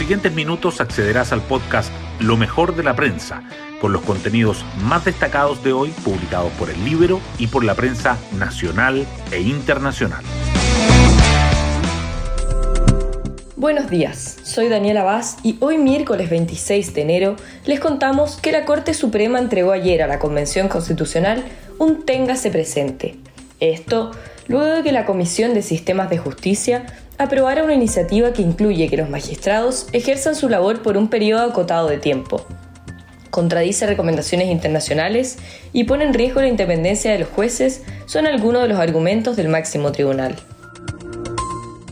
siguientes minutos accederás al podcast Lo mejor de la prensa, con los contenidos más destacados de hoy publicados por el Libro y por la prensa nacional e internacional. Buenos días, soy Daniela Vaz y hoy miércoles 26 de enero les contamos que la Corte Suprema entregó ayer a la Convención Constitucional un téngase presente. Esto luego de que la Comisión de Sistemas de Justicia aprobara una iniciativa que incluye que los magistrados ejerzan su labor por un periodo acotado de tiempo. Contradice recomendaciones internacionales y pone en riesgo la independencia de los jueces, son algunos de los argumentos del máximo tribunal.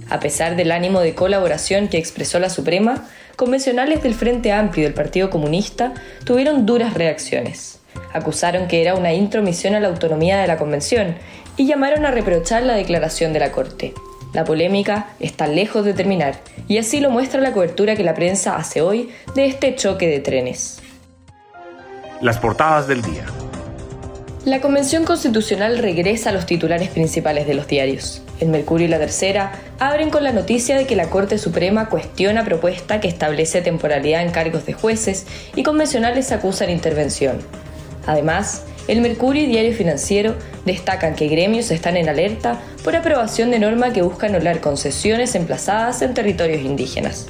A pesar del ánimo de colaboración que expresó la Suprema, convencionales del Frente Amplio del Partido Comunista tuvieron duras reacciones. Acusaron que era una intromisión a la autonomía de la Convención y llamaron a reprochar la declaración de la Corte. La polémica está lejos de terminar, y así lo muestra la cobertura que la prensa hace hoy de este choque de trenes. Las portadas del día. La Convención Constitucional regresa a los titulares principales de los diarios. El Mercurio y la Tercera abren con la noticia de que la Corte Suprema cuestiona propuesta que establece temporalidad en cargos de jueces y convencionales acusan intervención. Además, el Mercurio y Diario Financiero destacan que gremios están en alerta por aprobación de norma que busca anular concesiones emplazadas en territorios indígenas.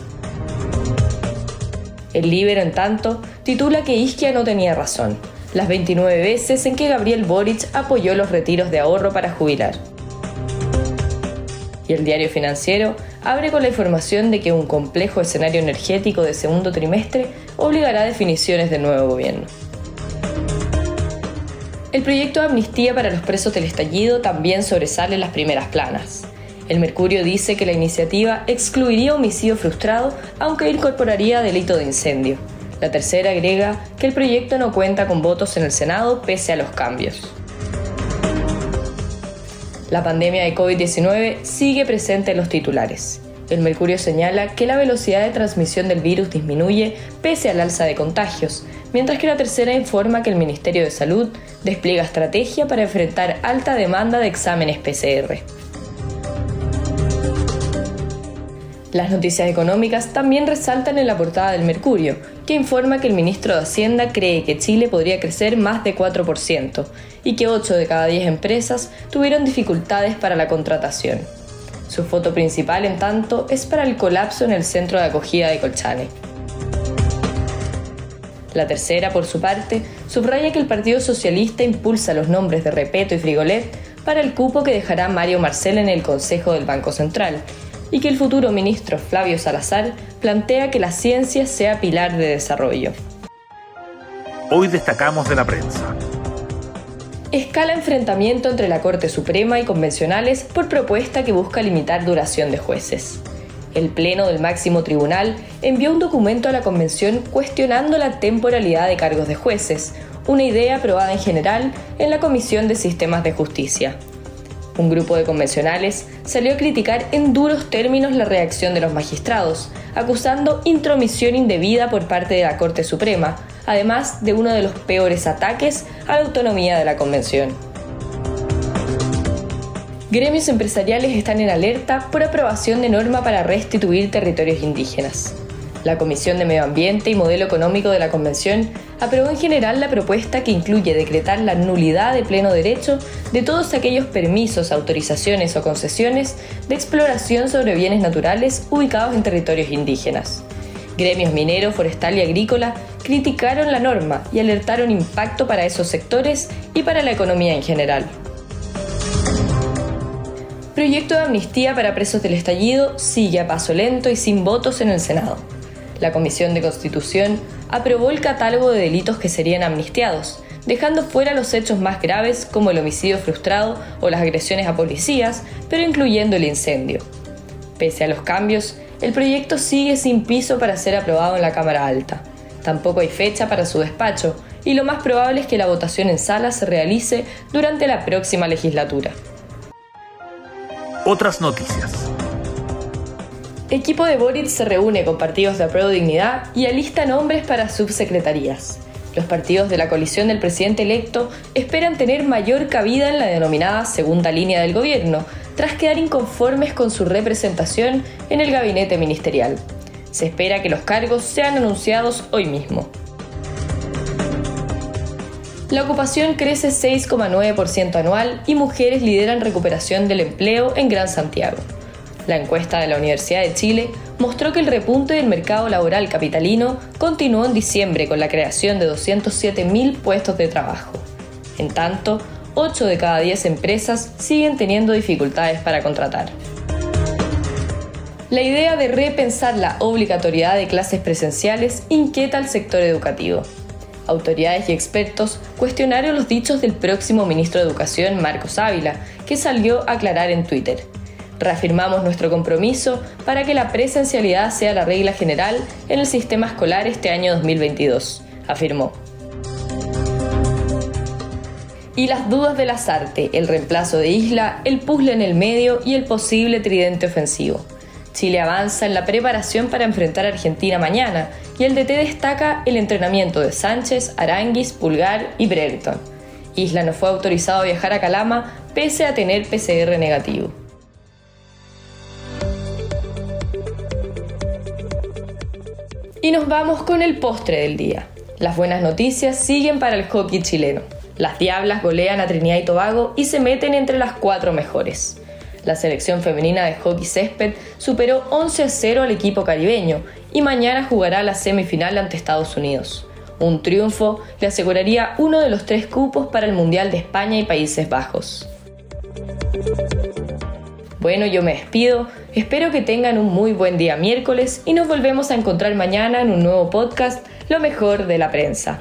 El Libero, en tanto, titula que Isquia no tenía razón, las 29 veces en que Gabriel Boric apoyó los retiros de ahorro para jubilar. Y el diario financiero abre con la información de que un complejo escenario energético de segundo trimestre obligará a definiciones del nuevo gobierno. El proyecto de amnistía para los presos del estallido también sobresale en las primeras planas. El Mercurio dice que la iniciativa excluiría homicidio frustrado, aunque incorporaría delito de incendio. La tercera agrega que el proyecto no cuenta con votos en el Senado pese a los cambios. La pandemia de COVID-19 sigue presente en los titulares. El Mercurio señala que la velocidad de transmisión del virus disminuye pese al alza de contagios, mientras que la tercera informa que el Ministerio de Salud despliega estrategia para enfrentar alta demanda de exámenes PCR. Las noticias económicas también resaltan en la portada del Mercurio, que informa que el ministro de Hacienda cree que Chile podría crecer más de 4% y que 8 de cada 10 empresas tuvieron dificultades para la contratación. Su foto principal, en tanto, es para el colapso en el centro de acogida de Colchane. La tercera, por su parte, subraya que el Partido Socialista impulsa los nombres de Repeto y Frigolet para el cupo que dejará Mario Marcel en el Consejo del Banco Central, y que el futuro ministro Flavio Salazar plantea que la ciencia sea pilar de desarrollo. Hoy destacamos de la prensa. Escala enfrentamiento entre la Corte Suprema y convencionales por propuesta que busca limitar duración de jueces. El Pleno del Máximo Tribunal envió un documento a la Convención cuestionando la temporalidad de cargos de jueces, una idea aprobada en general en la Comisión de Sistemas de Justicia. Un grupo de convencionales salió a criticar en duros términos la reacción de los magistrados, acusando intromisión indebida por parte de la Corte Suprema, además de uno de los peores ataques a la autonomía de la Convención. Gremios empresariales están en alerta por aprobación de norma para restituir territorios indígenas. La Comisión de Medio Ambiente y Modelo Económico de la Convención aprobó en general la propuesta que incluye decretar la nulidad de pleno derecho de todos aquellos permisos, autorizaciones o concesiones de exploración sobre bienes naturales ubicados en territorios indígenas. Gremios minero, forestal y agrícola criticaron la norma y alertaron impacto para esos sectores y para la economía en general. Proyecto de amnistía para presos del estallido sigue a paso lento y sin votos en el Senado. La Comisión de Constitución aprobó el catálogo de delitos que serían amnistiados, dejando fuera los hechos más graves como el homicidio frustrado o las agresiones a policías, pero incluyendo el incendio. Pese a los cambios, el proyecto sigue sin piso para ser aprobado en la Cámara Alta. Tampoco hay fecha para su despacho y lo más probable es que la votación en sala se realice durante la próxima legislatura. Otras noticias. Equipo de Boric se reúne con partidos de Apruebo Dignidad y alista nombres para subsecretarías. Los partidos de la coalición del presidente electo esperan tener mayor cabida en la denominada segunda línea del gobierno, tras quedar inconformes con su representación en el gabinete ministerial. Se espera que los cargos sean anunciados hoy mismo. La ocupación crece 6,9% anual y mujeres lideran recuperación del empleo en Gran Santiago. La encuesta de la Universidad de Chile mostró que el repunte del mercado laboral capitalino continuó en diciembre con la creación de 207.000 puestos de trabajo. En tanto, 8 de cada 10 empresas siguen teniendo dificultades para contratar. La idea de repensar la obligatoriedad de clases presenciales inquieta al sector educativo autoridades y expertos cuestionaron los dichos del próximo ministro de Educación, Marcos Ávila, que salió a aclarar en Twitter. Reafirmamos nuestro compromiso para que la presencialidad sea la regla general en el sistema escolar este año 2022, afirmó. Y las dudas de las artes, el reemplazo de Isla, el puzzle en el medio y el posible tridente ofensivo. Chile avanza en la preparación para enfrentar a Argentina mañana y el DT destaca el entrenamiento de Sánchez, Aranguis, Pulgar y Brereton. Isla no fue autorizado a viajar a Calama pese a tener PCR negativo. Y nos vamos con el postre del día. Las buenas noticias siguen para el hockey chileno. Las Diablas golean a Trinidad y Tobago y se meten entre las cuatro mejores. La selección femenina de hockey césped superó 11 a 0 al equipo caribeño y mañana jugará la semifinal ante Estados Unidos. Un triunfo le aseguraría uno de los tres cupos para el Mundial de España y Países Bajos. Bueno, yo me despido, espero que tengan un muy buen día miércoles y nos volvemos a encontrar mañana en un nuevo podcast, Lo mejor de la prensa.